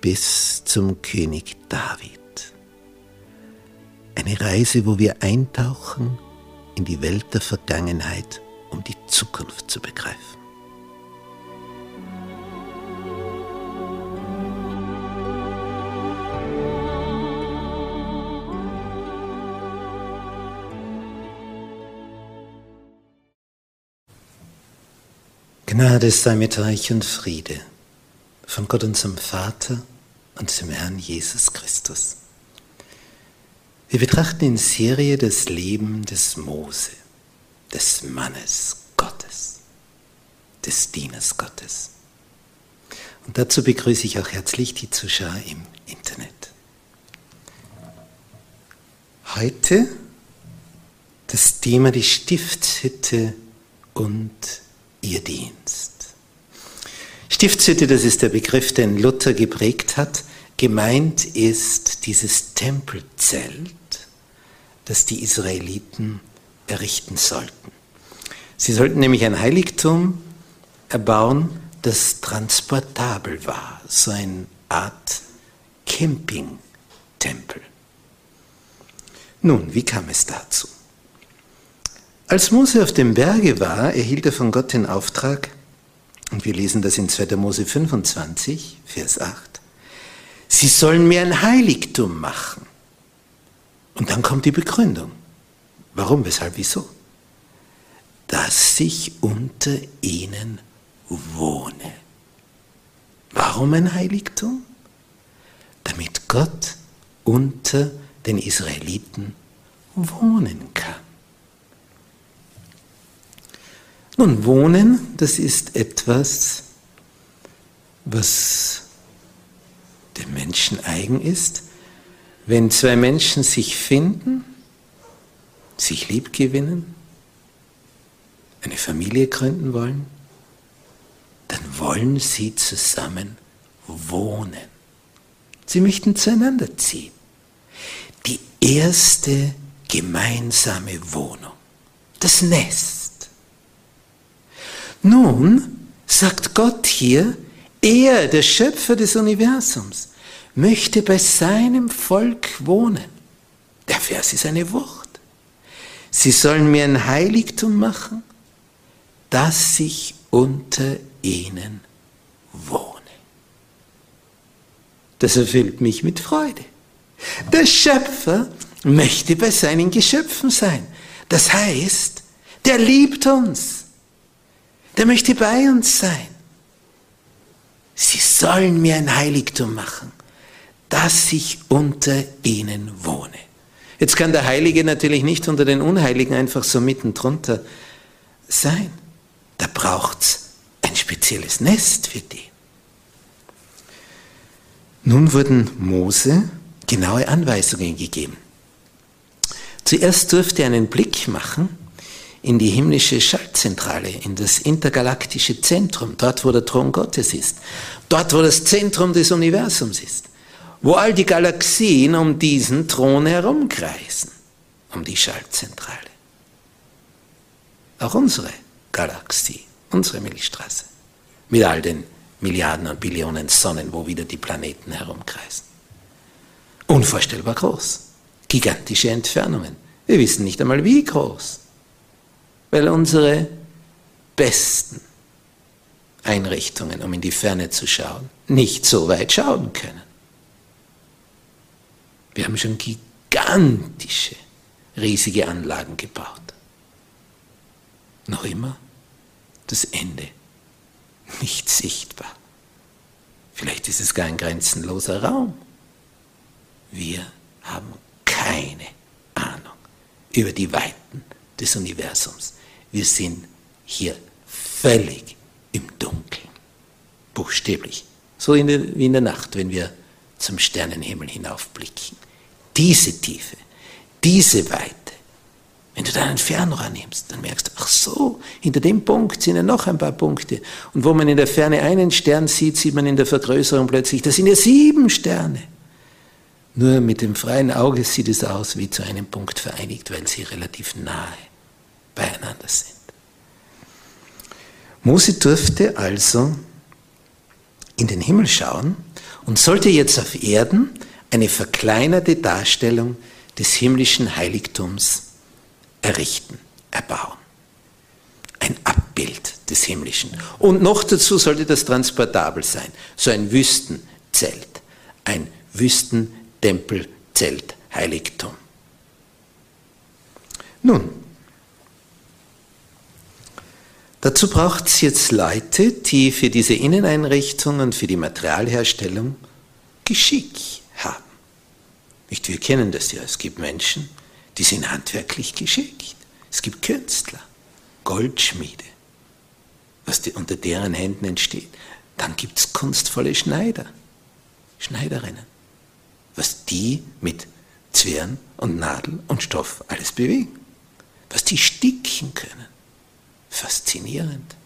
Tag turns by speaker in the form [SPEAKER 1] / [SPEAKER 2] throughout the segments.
[SPEAKER 1] bis zum König David. Eine Reise, wo wir eintauchen in die Welt der Vergangenheit, um die Zukunft zu begreifen. Gnade sei mit euch und Friede von Gott unserem Vater und dem Herrn Jesus Christus. Wir betrachten in Serie das Leben des Mose, des Mannes Gottes, des Dieners Gottes. Und dazu begrüße ich auch herzlich die Zuschauer im Internet. Heute das Thema die Stiftshütte und ihr Dienst. Stiftshütte, das ist der Begriff, den Luther geprägt hat. Gemeint ist dieses Tempelzelt, das die Israeliten errichten sollten. Sie sollten nämlich ein Heiligtum erbauen, das transportabel war, so eine Art Campingtempel. Nun, wie kam es dazu? Als Mose auf dem Berge war, erhielt er von Gott den Auftrag, und wir lesen das in 2. Mose 25, Vers 8. Sie sollen mir ein Heiligtum machen. Und dann kommt die Begründung. Warum, weshalb, wieso? Dass ich unter ihnen wohne. Warum ein Heiligtum? Damit Gott unter den Israeliten wohnen kann. Nun, Wohnen, das ist etwas, was dem Menschen eigen ist. Wenn zwei Menschen sich finden, sich lieb gewinnen, eine Familie gründen wollen, dann wollen sie zusammen wohnen. Sie möchten zueinander ziehen. Die erste gemeinsame Wohnung, das Nest. Nun sagt Gott hier, er, der Schöpfer des Universums, möchte bei seinem Volk wohnen. Der Vers ist eine Wucht. Sie sollen mir ein Heiligtum machen, dass ich unter ihnen wohne. Das erfüllt mich mit Freude. Der Schöpfer möchte bei seinen Geschöpfen sein. Das heißt, der liebt uns. Der möchte bei uns sein. Sie sollen mir ein Heiligtum machen, dass ich unter ihnen wohne. Jetzt kann der Heilige natürlich nicht unter den Unheiligen einfach so mitten drunter sein. Da braucht es ein spezielles Nest für die. Nun wurden Mose genaue Anweisungen gegeben. Zuerst durfte er einen Blick machen in die himmlische Schaltzentrale, in das intergalaktische Zentrum, dort wo der Thron Gottes ist, dort wo das Zentrum des Universums ist, wo all die Galaxien um diesen Thron herumkreisen, um die Schaltzentrale. Auch unsere Galaxie, unsere Milchstraße, mit all den Milliarden und Billionen Sonnen, wo wieder die Planeten herumkreisen. Unvorstellbar groß, gigantische Entfernungen. Wir wissen nicht einmal wie groß weil unsere besten Einrichtungen, um in die Ferne zu schauen, nicht so weit schauen können. Wir haben schon gigantische, riesige Anlagen gebaut. Noch immer das Ende nicht sichtbar. Vielleicht ist es gar ein grenzenloser Raum. Wir haben keine Ahnung über die Weiten des Universums. Wir sind hier völlig im Dunkeln, buchstäblich, so in der, wie in der Nacht, wenn wir zum Sternenhimmel hinaufblicken. Diese Tiefe, diese Weite, wenn du deinen Fernrohr nimmst, dann merkst du, ach so, hinter dem Punkt sind ja noch ein paar Punkte. Und wo man in der Ferne einen Stern sieht, sieht man in der Vergrößerung plötzlich, das sind ja sieben Sterne. Nur mit dem freien Auge sieht es aus wie zu einem Punkt vereinigt, weil sie relativ nahe beieinander sind. Mose durfte also in den Himmel schauen und sollte jetzt auf Erden eine verkleinerte Darstellung des himmlischen Heiligtums errichten, erbauen. Ein Abbild des Himmlischen. Und noch dazu sollte das transportabel sein. So ein Wüstenzelt, ein Wüstentempelzelt, Heiligtum. Nun, dazu braucht es jetzt Leute, die für diese Inneneinrichtungen, für die Materialherstellung Geschick haben. Nicht, wir kennen das ja. Es gibt Menschen, die sind handwerklich geschickt. Es gibt Künstler, Goldschmiede, was die, unter deren Händen entsteht. Dann gibt es kunstvolle Schneider, Schneiderinnen, was die mit Zwirn und Nadel und Stoff alles bewegen, was die sticken können. Faszinierend.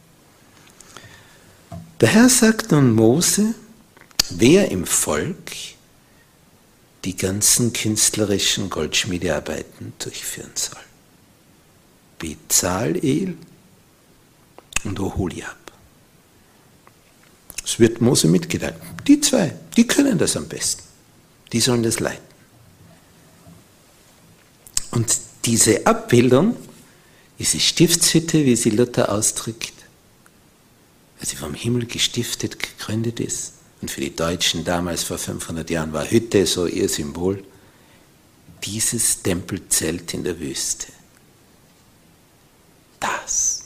[SPEAKER 1] Der Herr sagt nun Mose, wer im Volk die ganzen künstlerischen Goldschmiedearbeiten durchführen soll. Bezalel und Oholiab. Es wird Mose mitgeteilt. Die zwei, die können das am besten. Die sollen das leiten. Und diese Abbildung, diese Stiftshütte, wie sie Luther ausdrückt, weil sie vom Himmel gestiftet, gegründet ist, und für die Deutschen damals vor 500 Jahren war Hütte so ihr Symbol, dieses Tempelzelt in der Wüste. Das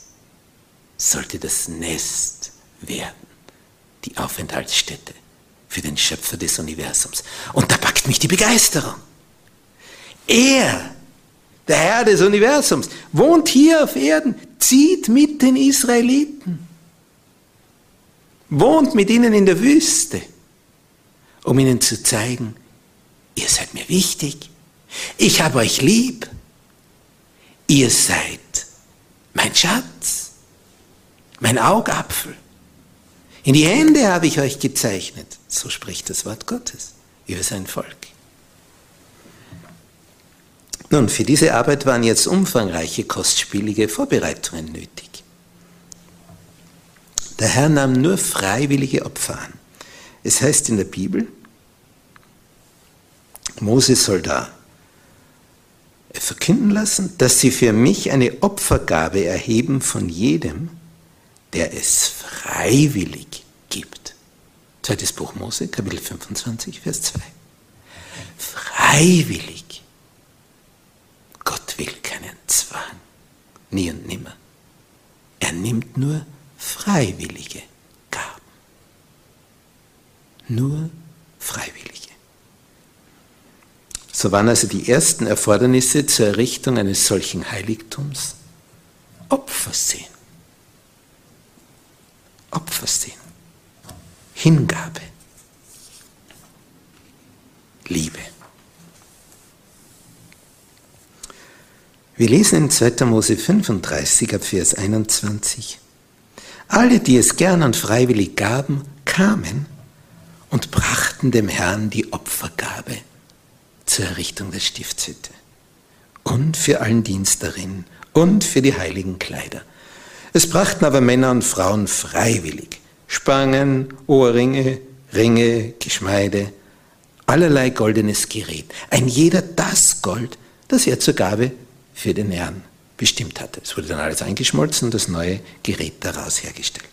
[SPEAKER 1] sollte das Nest werden, die Aufenthaltsstätte für den Schöpfer des Universums. Und da packt mich die Begeisterung. Er, der Herr des Universums, wohnt hier auf Erden, zieht mit den Israeliten wohnt mit ihnen in der Wüste, um ihnen zu zeigen, ihr seid mir wichtig, ich habe euch lieb, ihr seid mein Schatz, mein Augapfel. In die Hände habe ich euch gezeichnet, so spricht das Wort Gottes über sein Volk. Nun, für diese Arbeit waren jetzt umfangreiche, kostspielige Vorbereitungen nötig. Der Herr nahm nur freiwillige Opfer an. Es heißt in der Bibel, Moses soll da verkünden lassen, dass sie für mich eine Opfergabe erheben von jedem, der es freiwillig gibt. Zweites Buch Mose, Kapitel 25, Vers 2. Freiwillig. Zwang. Nie und nimmer. Er nimmt nur freiwillige Gaben. Nur freiwillige. So waren also die ersten Erfordernisse zur Errichtung eines solchen Heiligtums Opfersehen. Opfersehen. Hingabe. Liebe. Wir lesen in 2. Mose 35 ab Vers 21. Alle, die es gern und freiwillig gaben, kamen und brachten dem Herrn die Opfergabe zur Errichtung der Stiftshütte und für allen Dienst darin und für die heiligen Kleider. Es brachten aber Männer und Frauen freiwillig Spangen, Ohrringe, Ringe, Geschmeide, allerlei goldenes Gerät, ein jeder das Gold, das er zur Gabe für den Herrn bestimmt hatte. Es wurde dann alles eingeschmolzen und das neue Gerät daraus hergestellt.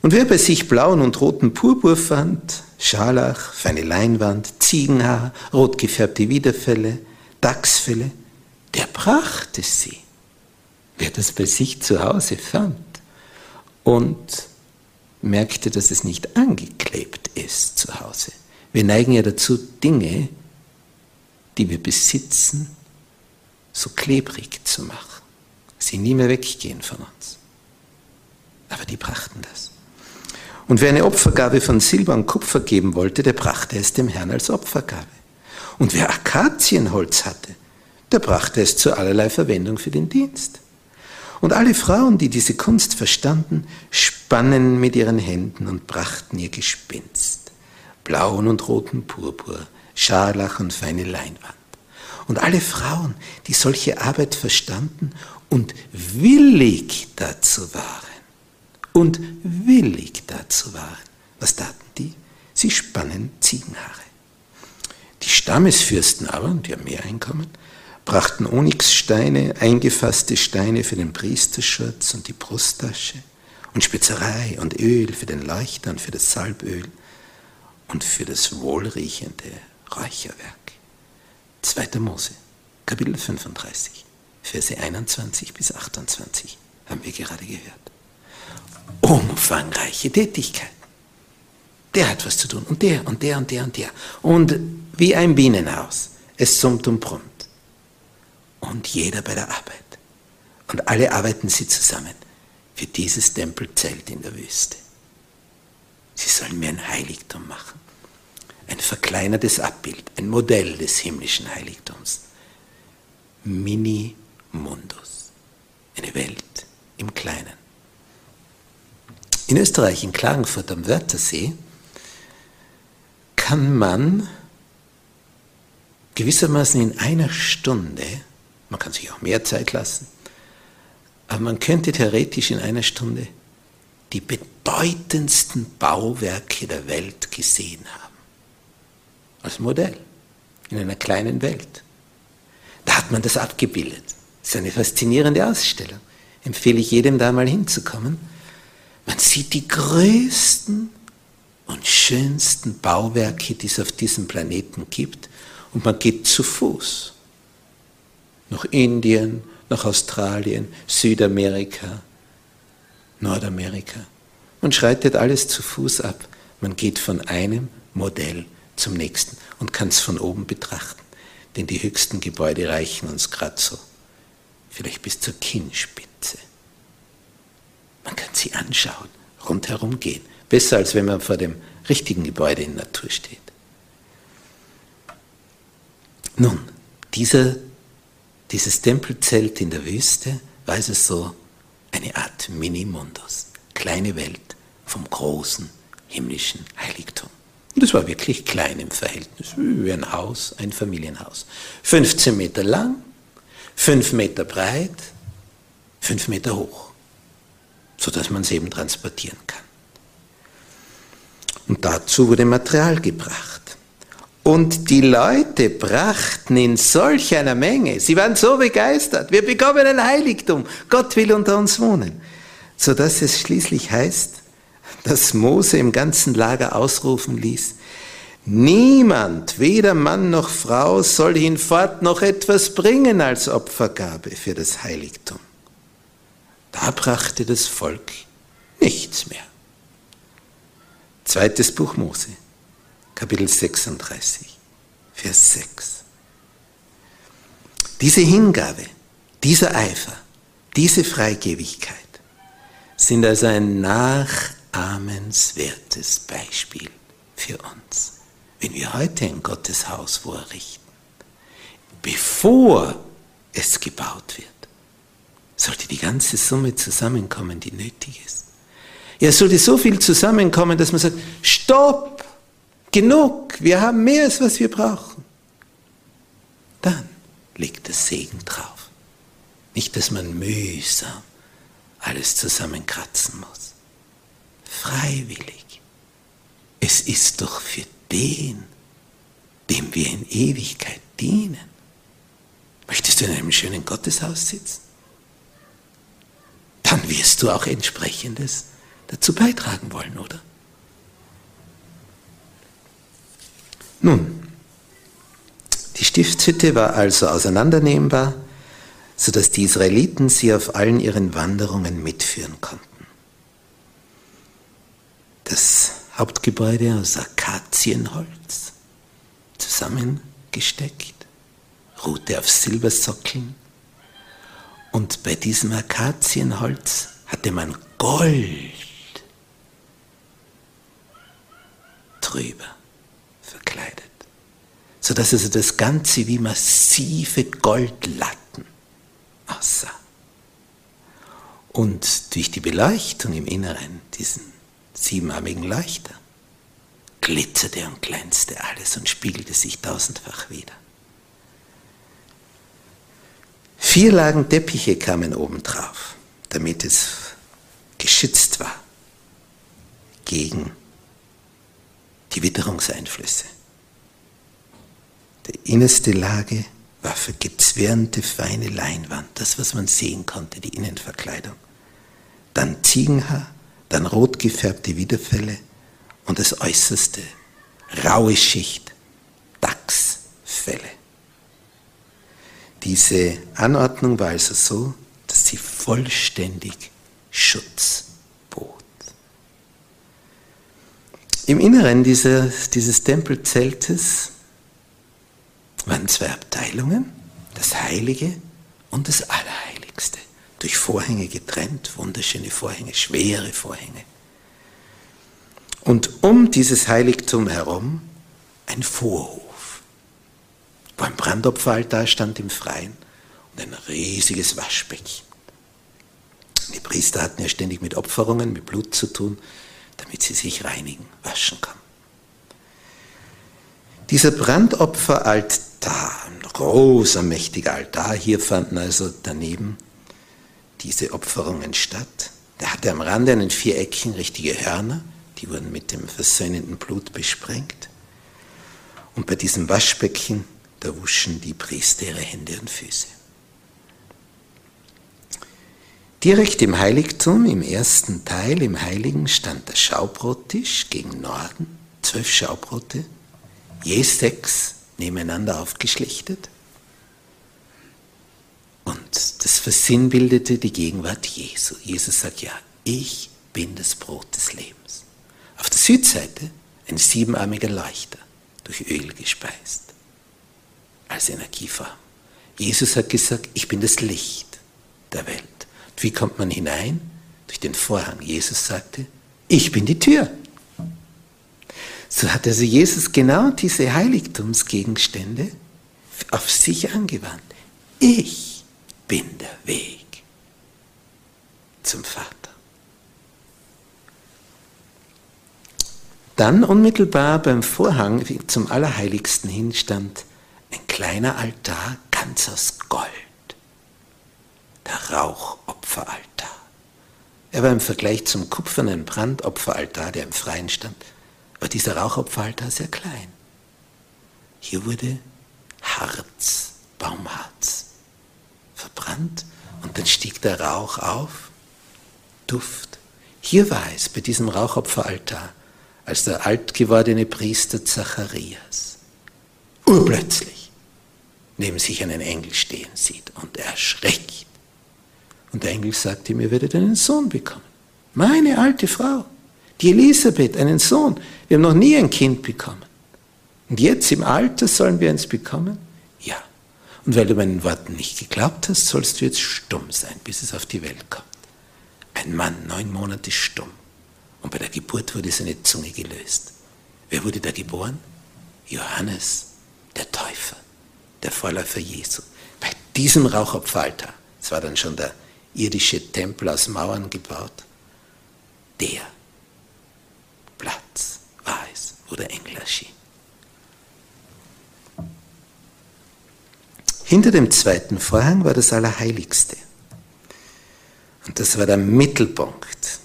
[SPEAKER 1] Und wer bei sich blauen und roten Purpur fand, Scharlach, feine Leinwand, Ziegenhaar, rot gefärbte Widerfälle, Dachsfälle, der brachte sie, wer das bei sich zu Hause fand und merkte, dass es nicht angeklebt ist zu Hause. Wir neigen ja dazu, Dinge, die wir besitzen, so klebrig zu machen, sie nie mehr weggehen von uns. Aber die brachten das. Und wer eine Opfergabe von Silber und Kupfer geben wollte, der brachte es dem Herrn als Opfergabe. Und wer Akazienholz hatte, der brachte es zu allerlei Verwendung für den Dienst. Und alle Frauen, die diese Kunst verstanden, spannen mit ihren Händen und brachten ihr Gespinst, blauen und roten Purpur, Scharlach und feine Leinwand. Und alle Frauen, die solche Arbeit verstanden und willig dazu waren, und willig dazu waren, was taten die? Sie spannen Ziegenhaare. Die Stammesfürsten aber, die haben mehr Einkommen, brachten Onyxsteine, eingefasste Steine für den Priesterschutz und die Brusttasche und Spezerei und Öl für den Leuchter und für das Salböl und für das wohlriechende Räucherwerk. 2. Mose, Kapitel 35, Verse 21 bis 28 haben wir gerade gehört. Umfangreiche Tätigkeit. Der hat was zu tun und der und der und der und der. Und wie ein Bienenhaus. Es summt und brummt. Und jeder bei der Arbeit. Und alle arbeiten sie zusammen für dieses Tempelzelt in der Wüste. Sie sollen mir ein Heiligtum machen ein verkleinertes Abbild, ein Modell des himmlischen Heiligtums. Mini Mundus, eine Welt im Kleinen. In Österreich, in Klagenfurt am Wörthersee, kann man gewissermaßen in einer Stunde, man kann sich auch mehr Zeit lassen, aber man könnte theoretisch in einer Stunde die bedeutendsten Bauwerke der Welt gesehen haben als Modell in einer kleinen Welt. Da hat man das abgebildet. Das ist eine faszinierende Ausstellung. Empfehle ich jedem da mal hinzukommen. Man sieht die größten und schönsten Bauwerke, die es auf diesem Planeten gibt, und man geht zu Fuß nach Indien, nach Australien, Südamerika, Nordamerika. Man schreitet alles zu Fuß ab. Man geht von einem Modell zum nächsten und kann es von oben betrachten. Denn die höchsten Gebäude reichen uns gerade so, vielleicht bis zur Kinnspitze. Man kann sie anschauen, rundherum gehen. Besser als wenn man vor dem richtigen Gebäude in Natur steht. Nun, dieser, dieses Tempelzelt in der Wüste war also so eine Art Minimundus, kleine Welt vom großen himmlischen Heiligtum. Und es war wirklich klein im Verhältnis, wie ein Haus, ein Familienhaus. 15 Meter lang, 5 Meter breit, 5 Meter hoch, sodass man es eben transportieren kann. Und dazu wurde Material gebracht. Und die Leute brachten in solch einer Menge, sie waren so begeistert, wir bekommen ein Heiligtum, Gott will unter uns wohnen, sodass es schließlich heißt, dass Mose im ganzen Lager ausrufen ließ, Niemand, weder Mann noch Frau, soll hinfort noch etwas bringen als Opfergabe für das Heiligtum. Da brachte das Volk nichts mehr. Zweites Buch Mose, Kapitel 36, Vers 6. Diese Hingabe, dieser Eifer, diese Freigebigkeit sind also ein nach ahmenswertes Beispiel für uns, wenn wir heute ein Gotteshaus vorrichten. Bevor es gebaut wird, sollte die ganze Summe zusammenkommen, die nötig ist. Ja, sollte so viel zusammenkommen, dass man sagt, stopp, genug, wir haben mehr als was wir brauchen. Dann liegt der Segen drauf. Nicht, dass man mühsam alles zusammenkratzen muss freiwillig. Es ist doch für den, dem wir in Ewigkeit dienen. Möchtest du in einem schönen Gotteshaus sitzen? Dann wirst du auch entsprechendes dazu beitragen wollen, oder? Nun, die Stiftshütte war also auseinandernehmbar, sodass die Israeliten sie auf allen ihren Wanderungen mitführen konnten. Das Hauptgebäude aus Akazienholz, zusammengesteckt, ruhte auf Silbersockeln und bei diesem Akazienholz hatte man Gold drüber verkleidet, sodass also das Ganze wie massive Goldlatten aussah. Und durch die Beleuchtung im Inneren, diesen siebenarmigen Leuchter, glitzerte und glänzte alles und spiegelte sich tausendfach wieder. Vier Lagen Teppiche kamen obendrauf, damit es geschützt war gegen die Witterungseinflüsse. Die innerste Lage war vergezwirnte feine Leinwand, das, was man sehen konnte, die Innenverkleidung. Dann Ziegenhaar, dann rot gefärbte Widerfälle und das äußerste, raue Schicht, Dachsfälle. Diese Anordnung war also so, dass sie vollständig Schutz bot. Im Inneren dieser, dieses Tempelzeltes waren zwei Abteilungen, das Heilige und das Allerheiligste, durch Vorhänge getrennt, wunderschöne Vorhänge, schwere Vorhänge. Und um dieses Heiligtum herum ein Vorhof, wo ein Brandopferaltar stand im Freien und ein riesiges Waschbecken. Die Priester hatten ja ständig mit Opferungen, mit Blut zu tun, damit sie sich reinigen, waschen konnten. Dieser Brandopferaltar, ein großer, mächtiger Altar, hier fanden also daneben diese Opferungen statt. Der hatte am Rande einen Viereckchen richtige Hörner, die wurden mit dem versöhnenden Blut besprengt. Und bei diesem Waschbecken, da wuschen die Priester ihre Hände und Füße. Direkt im Heiligtum, im ersten Teil, im Heiligen, stand der Schaubrottisch gegen Norden, zwölf Schaubrote, je sechs nebeneinander aufgeschlichtet. Und das versinnbildete die Gegenwart Jesu. Jesus sagt, ja, ich bin das Brot des Lebens. Auf der Südseite ein siebenarmiger Leuchter, durch Öl gespeist, als Energieform. Jesus hat gesagt, ich bin das Licht der Welt. Und wie kommt man hinein? Durch den Vorhang. Jesus sagte, ich bin die Tür. So hat also Jesus genau diese Heiligtumsgegenstände auf sich angewandt. Ich bin der Weg zum Vater. Dann unmittelbar beim Vorhang zum Allerheiligsten hin stand ein kleiner Altar ganz aus Gold. Der Rauchopferaltar. Er war im Vergleich zum kupfernen Brandopferaltar, der im Freien stand, war dieser Rauchopferaltar sehr klein. Hier wurde Harz, Baumharz verbrannt und dann stieg der Rauch auf, Duft. Hier war es bei diesem Rauchopferaltar, als der alt gewordene Priester Zacharias urplötzlich neben sich einen Engel stehen sieht und erschreckt. Und der Engel sagt ihm, ihr werdet einen Sohn bekommen. Meine alte Frau die Elisabeth, einen Sohn. Wir haben noch nie ein Kind bekommen. Und jetzt im Alter sollen wir eins bekommen? Und weil du meinen Worten nicht geglaubt hast, sollst du jetzt stumm sein, bis es auf die Welt kommt. Ein Mann, neun Monate stumm. Und bei der Geburt wurde seine Zunge gelöst. Wer wurde da geboren? Johannes, der Täufer, der Vorläufer Jesu. Bei diesem Rauchopferaltar, es war dann schon der irdische Tempel aus Mauern gebaut, der Platz war es, wo der Engel erschien. Hinter dem zweiten Vorhang war das Allerheiligste. Und das war der Mittelpunkt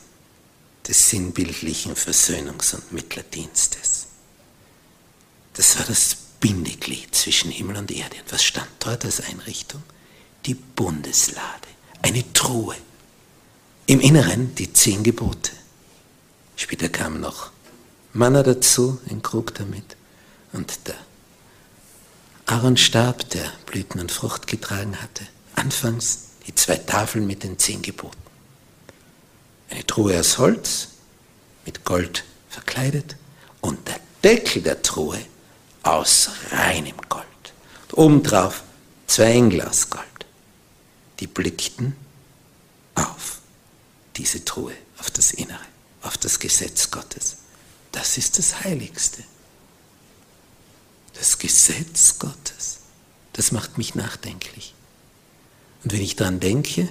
[SPEAKER 1] des sinnbildlichen Versöhnungs- und Mittlerdienstes. Das war das Bindeglied zwischen Himmel und Erde. Und was stand dort als Einrichtung? Die Bundeslade, eine Truhe. Im Inneren die zehn Gebote Später kam noch Manna dazu, ein Krug damit. Und der Aaronstab, der Blüten und Frucht getragen hatte. Anfangs die zwei Tafeln mit den zehn Geboten. Eine Truhe aus Holz, mit Gold verkleidet und der Deckel der Truhe aus reinem Gold. Und obendrauf zwei Engel aus Gold. Die blickten auf diese Truhe, auf das Innere, auf das Gesetz Gottes. Das ist das Heiligste. Das Gesetz Gottes. Das macht mich nachdenklich. Und wenn ich daran denke,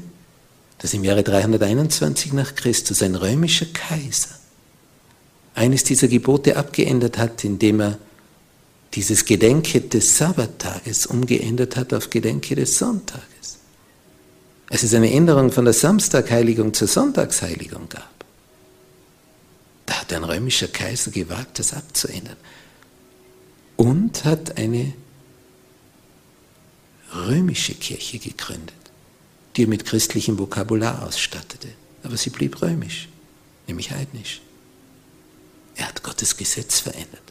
[SPEAKER 1] dass im Jahre 321 nach Christus ein römischer Kaiser eines dieser Gebote abgeändert hat, indem er dieses Gedenke des Sabbattages umgeändert hat auf Gedenke des Sonntages. Es eine Änderung von der Samstagheiligung zur Sonntagsheiligung gab, da hat ein römischer Kaiser gewagt, das abzuändern und hat eine römische Kirche gegründet, die er mit christlichem Vokabular ausstattete. Aber sie blieb römisch, nämlich heidnisch. Er hat Gottes Gesetz verändert.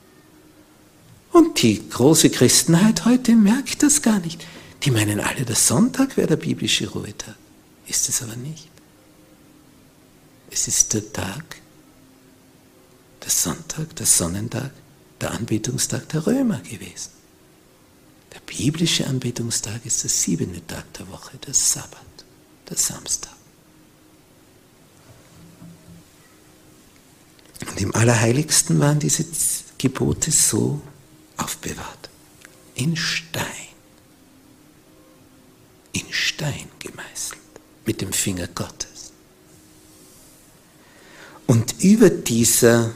[SPEAKER 1] Und die große Christenheit heute merkt das gar nicht. Die meinen alle, der Sonntag wäre der biblische Ruhetag. Ist es aber nicht. Es ist der Tag, der Sonntag, der Sonnentag, der Anbetungstag der Römer gewesen. Der biblische Anbetungstag ist der siebente Tag der Woche, der Sabbat, der Samstag. Und im Allerheiligsten waren diese Gebote so aufbewahrt. In Stein. In Stein gemeißelt. Mit dem Finger Gottes. Und über dieser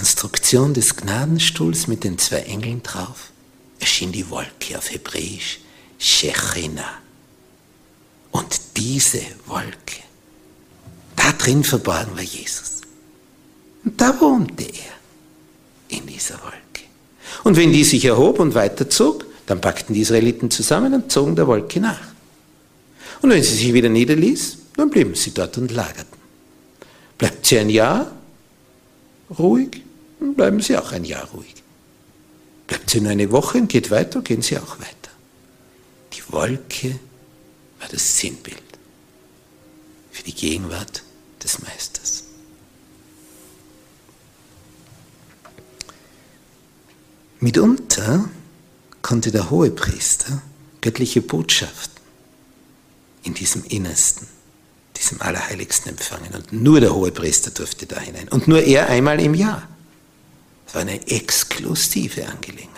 [SPEAKER 1] Konstruktion des Gnadenstuhls mit den zwei Engeln drauf erschien die Wolke auf Hebräisch Shechina. Und diese Wolke, da drin verborgen war Jesus. Und da wohnte er, in dieser Wolke. Und wenn die sich erhob und weiterzog, dann packten die Israeliten zusammen und zogen der Wolke nach. Und wenn sie sich wieder niederließ, dann blieben sie dort und lagerten. Bleibt sie ein Jahr ruhig, dann bleiben sie auch ein Jahr ruhig. Bleibt sie nur eine Woche und geht weiter, gehen sie auch weiter. Die Wolke war das Sinnbild für die Gegenwart des Meisters. Mitunter konnte der Hohepriester göttliche Botschaften in diesem Innersten, diesem Allerheiligsten empfangen. Und nur der Hohepriester durfte da hinein. Und nur er einmal im Jahr. Es war eine exklusive Angelegenheit.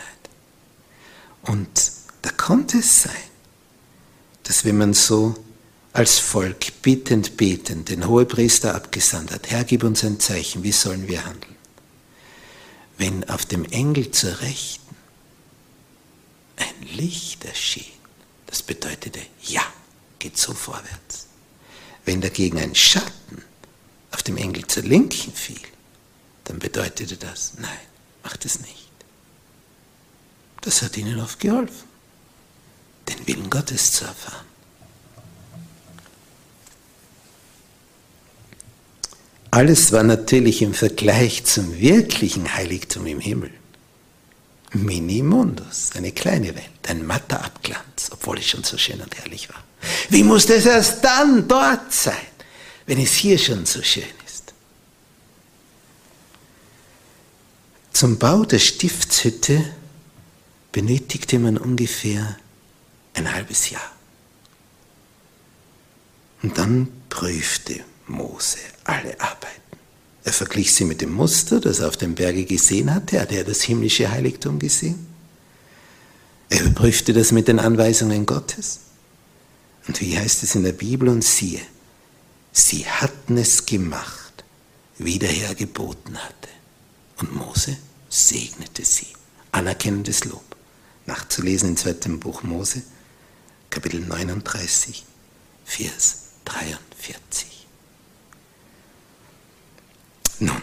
[SPEAKER 1] Und da konnte es sein, dass wenn man so als Volk bittend betend den Hohepriester abgesandt hat, Herr, gib uns ein Zeichen, wie sollen wir handeln? Wenn auf dem Engel zur Rechten ein Licht erschien, das bedeutete, ja, geht so vorwärts. Wenn dagegen ein Schatten auf dem Engel zur Linken fiel, dann bedeutete das, nein, macht es nicht. Das hat ihnen oft geholfen, den Willen Gottes zu erfahren. Alles war natürlich im Vergleich zum wirklichen Heiligtum im Himmel. Minimundus, eine kleine Welt, ein matter Abglanz, obwohl es schon so schön und herrlich war. Wie musste es erst dann dort sein, wenn es hier schon so schön ist? Zum Bau der Stiftshütte benötigte man ungefähr ein halbes Jahr. Und dann prüfte Mose alle Arbeiten. Er verglich sie mit dem Muster, das er auf dem Berge gesehen hatte. Hatte er das himmlische Heiligtum gesehen? Er überprüfte das mit den Anweisungen Gottes. Und wie heißt es in der Bibel? Und siehe, sie hatten es gemacht, wie der Herr geboten hatte. Und Mose segnete sie. Anerkennendes Lob. Nachzulesen im zweiten Buch Mose, Kapitel 39, Vers 43. Nun,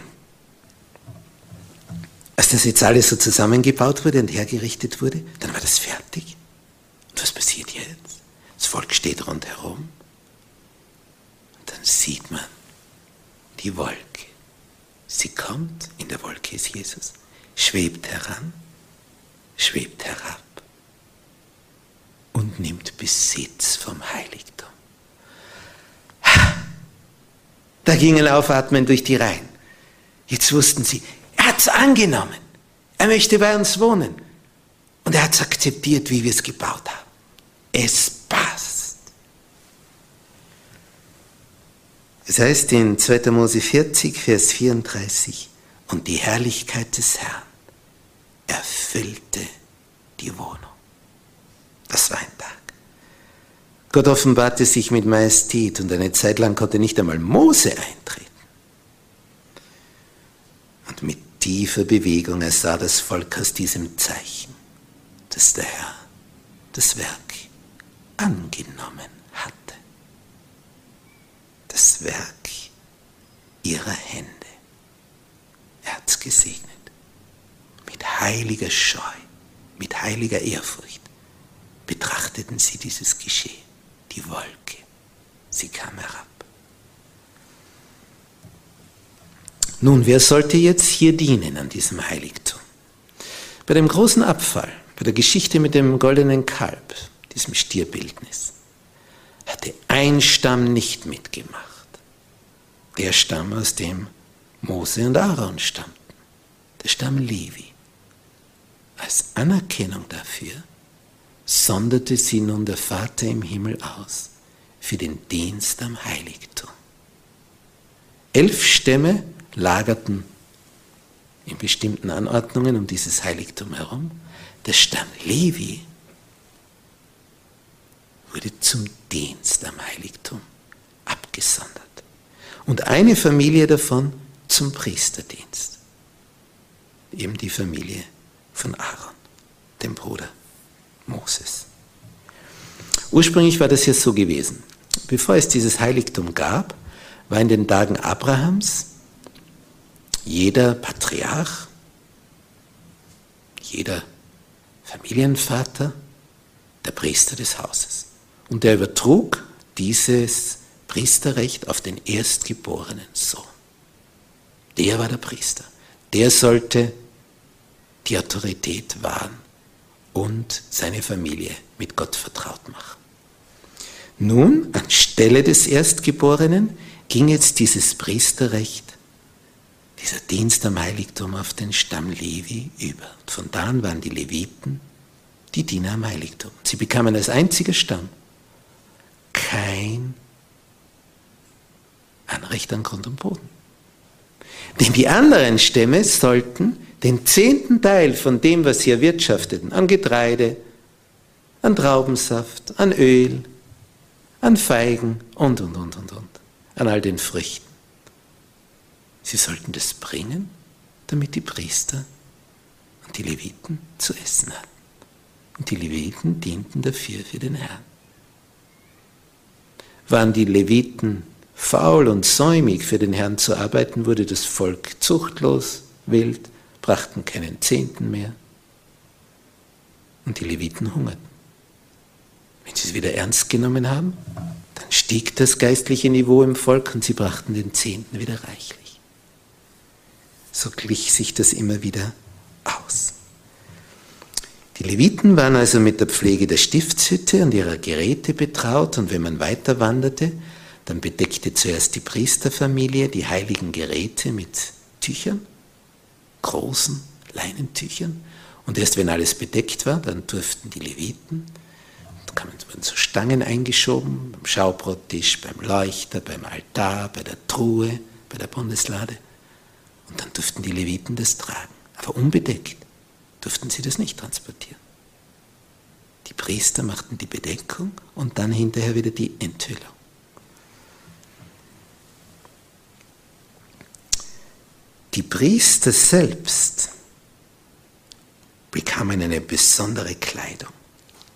[SPEAKER 1] als das jetzt alles so zusammengebaut wurde und hergerichtet wurde, dann war das fertig. Und was passiert jetzt? Das Volk steht rundherum. Und dann sieht man die Wolke. Sie kommt, in der Wolke ist Jesus, schwebt heran, schwebt herab und nimmt Besitz vom Heiligtum. Da ging ein Aufatmen durch die Reihen. Jetzt wussten sie, er hat es angenommen. Er möchte bei uns wohnen. Und er hat es akzeptiert, wie wir es gebaut haben. Es Es heißt in 2. Mose 40, Vers 34, und die Herrlichkeit des Herrn erfüllte die Wohnung. Das war ein Tag. Gott offenbarte sich mit Majestät und eine Zeit lang konnte nicht einmal Mose eintreten. Und mit tiefer Bewegung ersah das Volk aus diesem Zeichen, dass der Herr das Werk angenommen hatte. Das Werk ihrer Hände. Er hat es gesegnet. Mit heiliger Scheu, mit heiliger Ehrfurcht betrachteten sie dieses Geschehen die Wolke. Sie kam herab. Nun, wer sollte jetzt hier dienen an diesem Heiligtum? Bei dem großen Abfall, bei der Geschichte mit dem goldenen Kalb, diesem Stierbildnis, hatte ein Stamm nicht mitgemacht. Der Stamm, aus dem Mose und Aaron stammten, der Stamm Levi. Als Anerkennung dafür sonderte sie nun der Vater im Himmel aus für den Dienst am Heiligtum. Elf Stämme lagerten in bestimmten Anordnungen um dieses Heiligtum herum. Der Stamm Levi wurde zum Dienst am Heiligtum abgesondert. Und eine Familie davon zum Priesterdienst. Eben die Familie von Aaron, dem Bruder Moses. Ursprünglich war das ja so gewesen. Bevor es dieses Heiligtum gab, war in den Tagen Abrahams jeder Patriarch, jeder Familienvater der Priester des Hauses. Und der übertrug dieses Priesterrecht auf den erstgeborenen Sohn. Der war der Priester. Der sollte die Autorität wahren und seine Familie mit Gott vertraut machen. Nun, anstelle des Erstgeborenen, ging jetzt dieses Priesterrecht, dieser Dienst am Heiligtum auf den Stamm Levi über. Von da an waren die Leviten die Diener am Heiligtum. Sie bekamen als einziger Stamm kein An Grund und Boden. Denn die anderen Stämme sollten den zehnten Teil von dem, was sie erwirtschafteten, an Getreide, an Traubensaft, an Öl, an Feigen und, und, und, und, und, an all den Früchten. Sie sollten das bringen, damit die Priester und die Leviten zu essen hatten. Und die Leviten dienten dafür für den Herrn. Waren die Leviten faul und säumig für den Herrn zu arbeiten, wurde das Volk zuchtlos, wild, brachten keinen Zehnten mehr und die Leviten hungerten. Wenn sie es wieder ernst genommen haben, dann stieg das geistliche Niveau im Volk und sie brachten den Zehnten wieder reichlich. So glich sich das immer wieder aus. Die Leviten waren also mit der Pflege der Stiftshütte und ihrer Geräte betraut und wenn man weiter wanderte, dann bedeckte zuerst die Priesterfamilie die heiligen Geräte mit Tüchern großen Leinentüchern. Und erst wenn alles bedeckt war, dann durften die Leviten, da wurden so Stangen eingeschoben, beim Schaubrottisch, beim Leuchter, beim Altar, bei der Truhe, bei der Bundeslade. Und dann durften die Leviten das tragen. Aber unbedeckt durften sie das nicht transportieren. Die Priester machten die Bedeckung und dann hinterher wieder die Enthüllung. Die Priester selbst bekamen eine besondere Kleidung,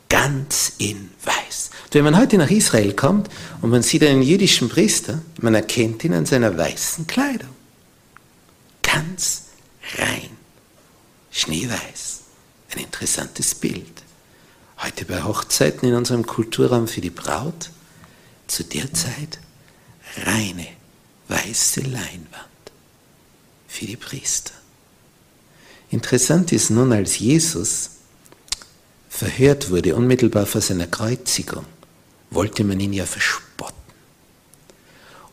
[SPEAKER 1] ganz in weiß. Und wenn man heute nach Israel kommt und man sieht einen jüdischen Priester, man erkennt ihn an seiner weißen Kleidung. Ganz rein, schneeweiß. Ein interessantes Bild. Heute bei Hochzeiten in unserem Kulturraum für die Braut, zu der Zeit reine, weiße Leinwand für die Priester. Interessant ist nun, als Jesus verhört wurde, unmittelbar vor seiner Kreuzigung, wollte man ihn ja verspotten.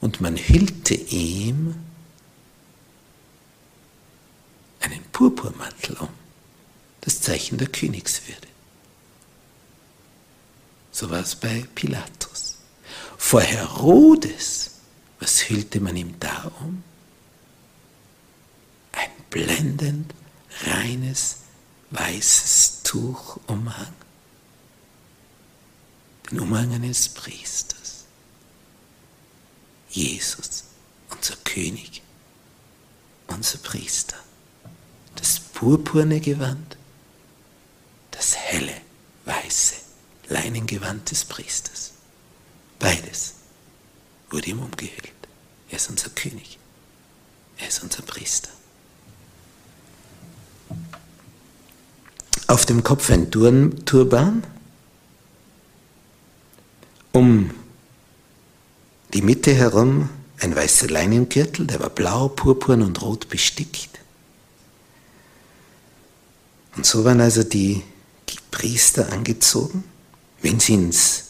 [SPEAKER 1] Und man hüllte ihm einen Purpurmantel um, das Zeichen der Königswürde. So war es bei Pilatus. Vor Herodes, was hüllte man ihm da um? Blendend reines weißes Tuch umhang. Den Umhang eines Priesters. Jesus, unser König, unser Priester. Das purpurne Gewand, das helle, weiße Leinengewand des Priesters. Beides wurde ihm umgehüllt. Er ist unser König. Er ist unser Priester. Auf dem Kopf ein Turban, um die Mitte herum ein weißer Leinengürtel, der war blau, purpurn und rot bestickt. Und so waren also die Priester angezogen, wenn sie, ins,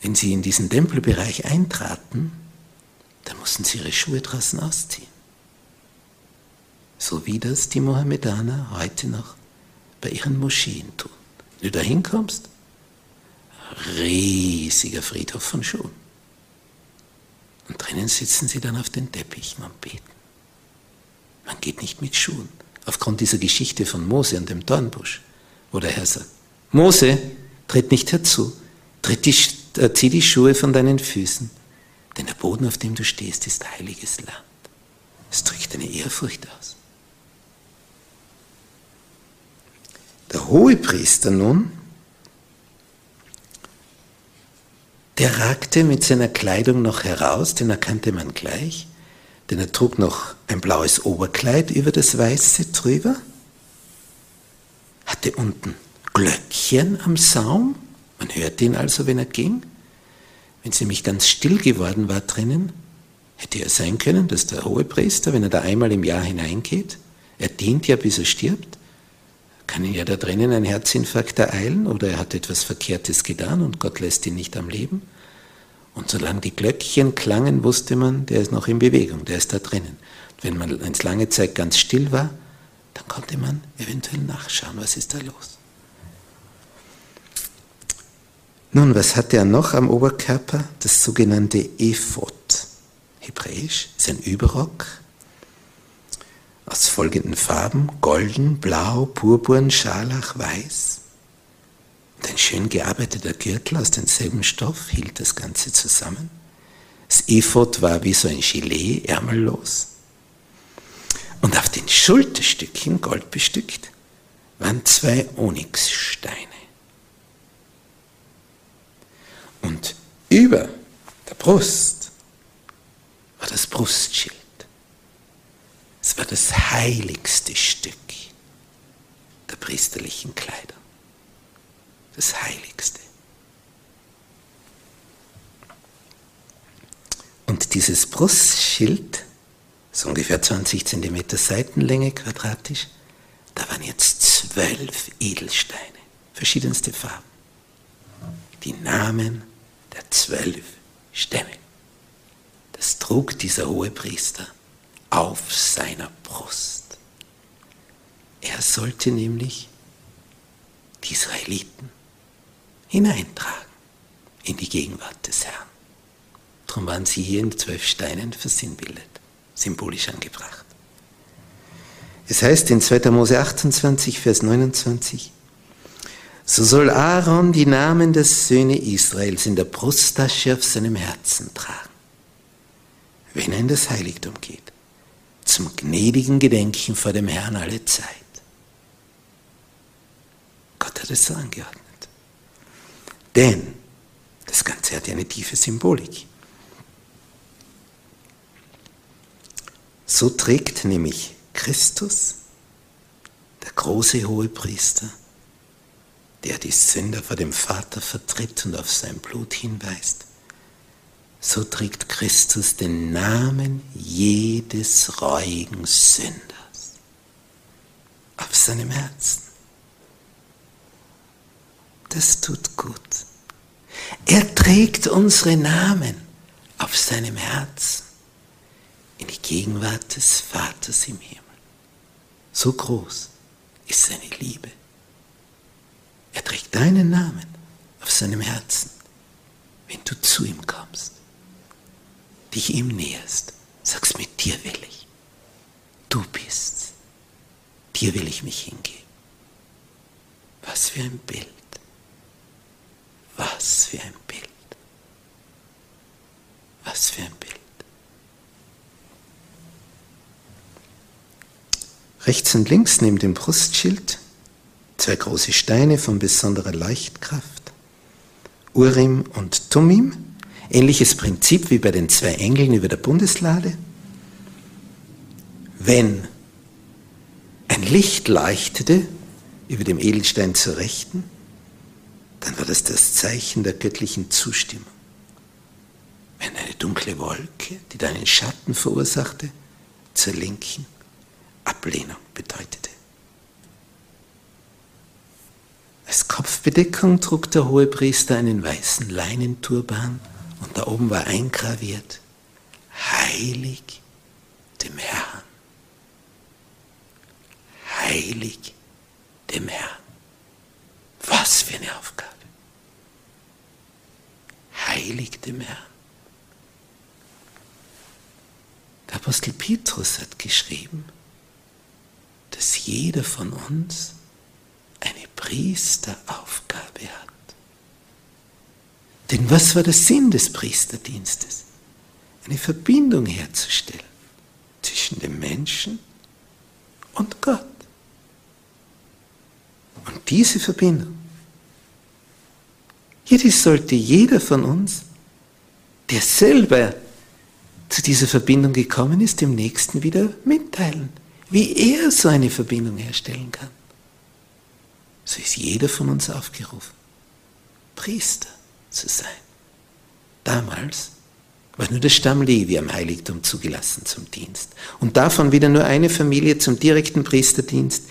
[SPEAKER 1] wenn sie in diesen Tempelbereich eintraten, dann mussten sie ihre Schuhe draußen ausziehen so wie das die Mohammedaner heute noch bei ihren Moscheen tun. Wenn du da hinkommst, riesiger Friedhof von Schuhen. Und drinnen sitzen sie dann auf den Teppichen und beten. Man geht nicht mit Schuhen. Aufgrund dieser Geschichte von Mose und dem Dornbusch, wo der Herr sagt, Mose, tritt nicht herzu, tritt die, äh, zieh die Schuhe von deinen Füßen, denn der Boden, auf dem du stehst, ist heiliges Land. Es drückt eine Ehrfurcht aus. Der Hohepriester nun, der ragte mit seiner Kleidung noch heraus, den erkannte man gleich, denn er trug noch ein blaues Oberkleid über das Weiße drüber, hatte unten Glöckchen am Saum, man hörte ihn also, wenn er ging. Wenn es nämlich ganz still geworden war drinnen, hätte er sein können, dass der Hohepriester, wenn er da einmal im Jahr hineingeht, er dient ja, bis er stirbt, kann ihn ja da drinnen ein Herzinfarkt ereilen oder er hat etwas Verkehrtes getan und Gott lässt ihn nicht am Leben. Und solange die Glöckchen klangen, wusste man, der ist noch in Bewegung, der ist da drinnen. Wenn man wenn es lange Zeit ganz still war, dann konnte man eventuell nachschauen, was ist da los. Nun, was hat er noch am Oberkörper? Das sogenannte Ephod. Hebräisch ist ein Überrock aus folgenden Farben, golden, blau, purpurn, scharlach, weiß. Und ein schön gearbeiteter Gürtel aus demselben Stoff hielt das Ganze zusammen. Das Ephod war wie so ein Gilet, ärmellos. Und auf den Schulterstückchen, goldbestückt, waren zwei Onyxsteine. Und über der Brust war das Brustschild. Es war das heiligste Stück der priesterlichen Kleider. Das heiligste. Und dieses Brustschild, so ungefähr 20 cm Seitenlänge quadratisch, da waren jetzt zwölf Edelsteine, verschiedenste Farben. Die Namen der zwölf Stämme. Das trug dieser hohe Priester auf seiner Brust. Er sollte nämlich die Israeliten hineintragen in die Gegenwart des Herrn. Darum waren sie hier in zwölf Steinen versinnbildet, symbolisch angebracht. Es heißt in 2. Mose 28, Vers 29, so soll Aaron die Namen der Söhne Israels in der Brusttasche auf seinem Herzen tragen, wenn er in das Heiligtum geht zum gnädigen Gedenken vor dem Herrn alle Zeit. Gott hat es so angeordnet. Denn das Ganze hat ja eine tiefe Symbolik. So trägt nämlich Christus, der große hohe Priester, der die Sünder vor dem Vater vertritt und auf sein Blut hinweist, so trägt Christus den Namen jedes reuigen Sünders auf seinem Herzen. Das tut gut. Er trägt unsere Namen auf seinem Herzen in die Gegenwart des Vaters im Himmel. So groß ist seine Liebe. Er trägt deinen Namen auf seinem Herzen, wenn du zu ihm kommst, dich ihm näherst, sagst, mit dir will ich. Du bist's. Dir will ich mich hingeben. Was für ein Bild. Was für ein Bild. Was für ein Bild. Rechts und links neben dem Brustschild zwei große Steine von besonderer Leuchtkraft. Urim und Tumim. Ähnliches Prinzip wie bei den zwei Engeln über der Bundeslade. Wenn ein Licht leuchtete über dem Edelstein zur Rechten, dann war das das Zeichen der göttlichen Zustimmung. Wenn eine dunkle Wolke, die deinen Schatten verursachte, zur Linken, Ablehnung bedeutete. Als Kopfbedeckung trug der Hohepriester einen weißen Leinenturban und da oben war eingraviert, heilig dem Herrn. Heilig dem Herrn. Was für eine Aufgabe. Heilig dem Herrn. Der Apostel Petrus hat geschrieben, dass jeder von uns eine Priesteraufgabe hat. Denn was war der Sinn des Priesterdienstes? Eine Verbindung herzustellen zwischen dem Menschen und Gott. Und diese Verbindung, die sollte jeder von uns, der selber zu dieser Verbindung gekommen ist, dem Nächsten wieder mitteilen, wie er so eine Verbindung herstellen kann. So ist jeder von uns aufgerufen, Priester zu sein. Damals war nur der Stamm Levi am Heiligtum zugelassen zum Dienst und davon wieder nur eine Familie zum direkten Priesterdienst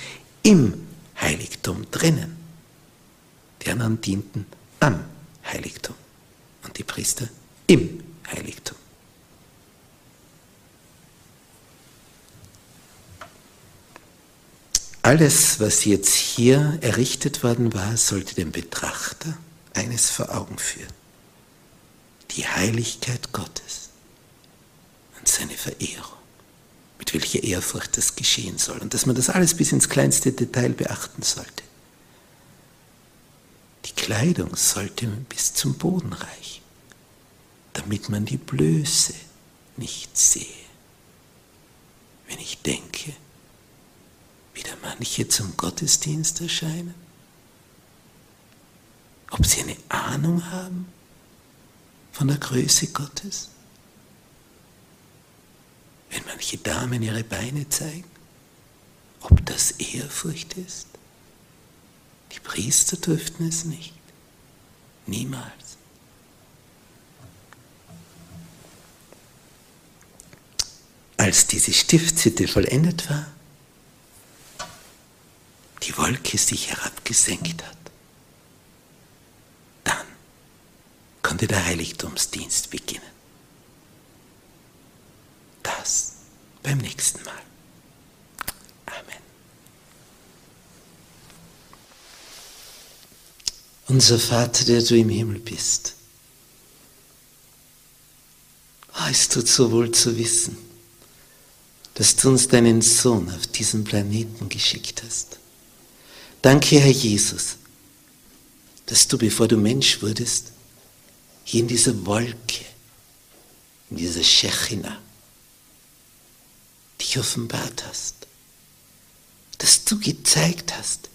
[SPEAKER 1] im Heiligtum drinnen. Die anderen dienten am Heiligtum und die Priester im Heiligtum. Alles, was jetzt hier errichtet worden war, sollte dem Betrachter eines vor Augen führen. Die Heiligkeit Gottes und seine Verehrung mit welcher Ehrfurcht das geschehen soll und dass man das alles bis ins kleinste Detail beachten sollte. Die Kleidung sollte bis zum Boden reichen, damit man die Blöße nicht sehe. Wenn ich denke, wie da manche zum Gottesdienst erscheinen, ob sie eine Ahnung haben von der Größe Gottes, wenn manche Damen ihre Beine zeigen, ob das Ehrfurcht ist? Die Priester dürften es nicht. Niemals. Als diese Stiftshütte vollendet war, die Wolke sich herabgesenkt hat, dann konnte der Heiligtumsdienst beginnen das beim nächsten Mal. Amen. Unser Vater, der du im Himmel bist, es tut so wohl zu wissen, dass du uns deinen Sohn auf diesen Planeten geschickt hast. Danke, Herr Jesus, dass du, bevor du Mensch wurdest, hier in dieser Wolke, in dieser Shechina, dich offenbart hast, dass du gezeigt hast,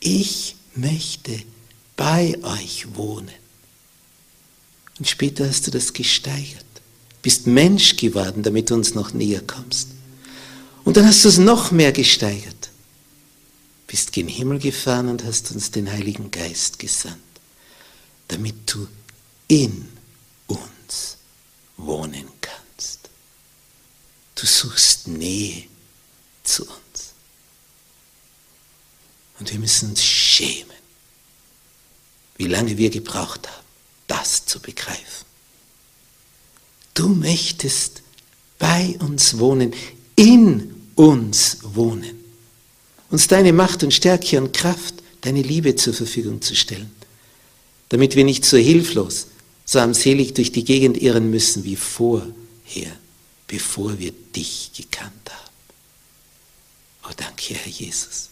[SPEAKER 1] ich möchte bei euch wohnen. Und später hast du das gesteigert, bist Mensch geworden, damit du uns noch näher kommst. Und dann hast du es noch mehr gesteigert, bist gen Himmel gefahren und hast uns den Heiligen Geist gesandt, damit du in uns suchst Nähe zu uns. Und wir müssen uns schämen, wie lange wir gebraucht haben, das zu begreifen. Du möchtest bei uns wohnen, in uns wohnen, uns deine Macht und Stärke und Kraft, deine Liebe zur Verfügung zu stellen, damit wir nicht so hilflos, so armselig durch die Gegend irren müssen wie vorher, bevor wir dich gekannt haben. Oh, danke, Herr Jesus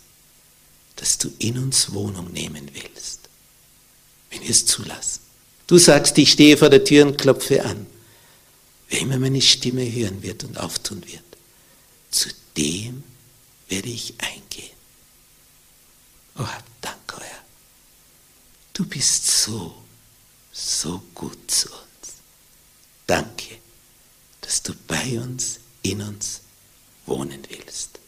[SPEAKER 1] dass du in uns Wohnung nehmen willst, wenn wir es zulassen. Du sagst, ich stehe vor der Tür und klopfe an. Wer immer meine Stimme hören wird und auftun wird, zu dem werde ich eingehen. Oh, hab Dank, euer. Du bist so, so gut zu uns. Danke, dass du bei uns, in uns wohnen willst.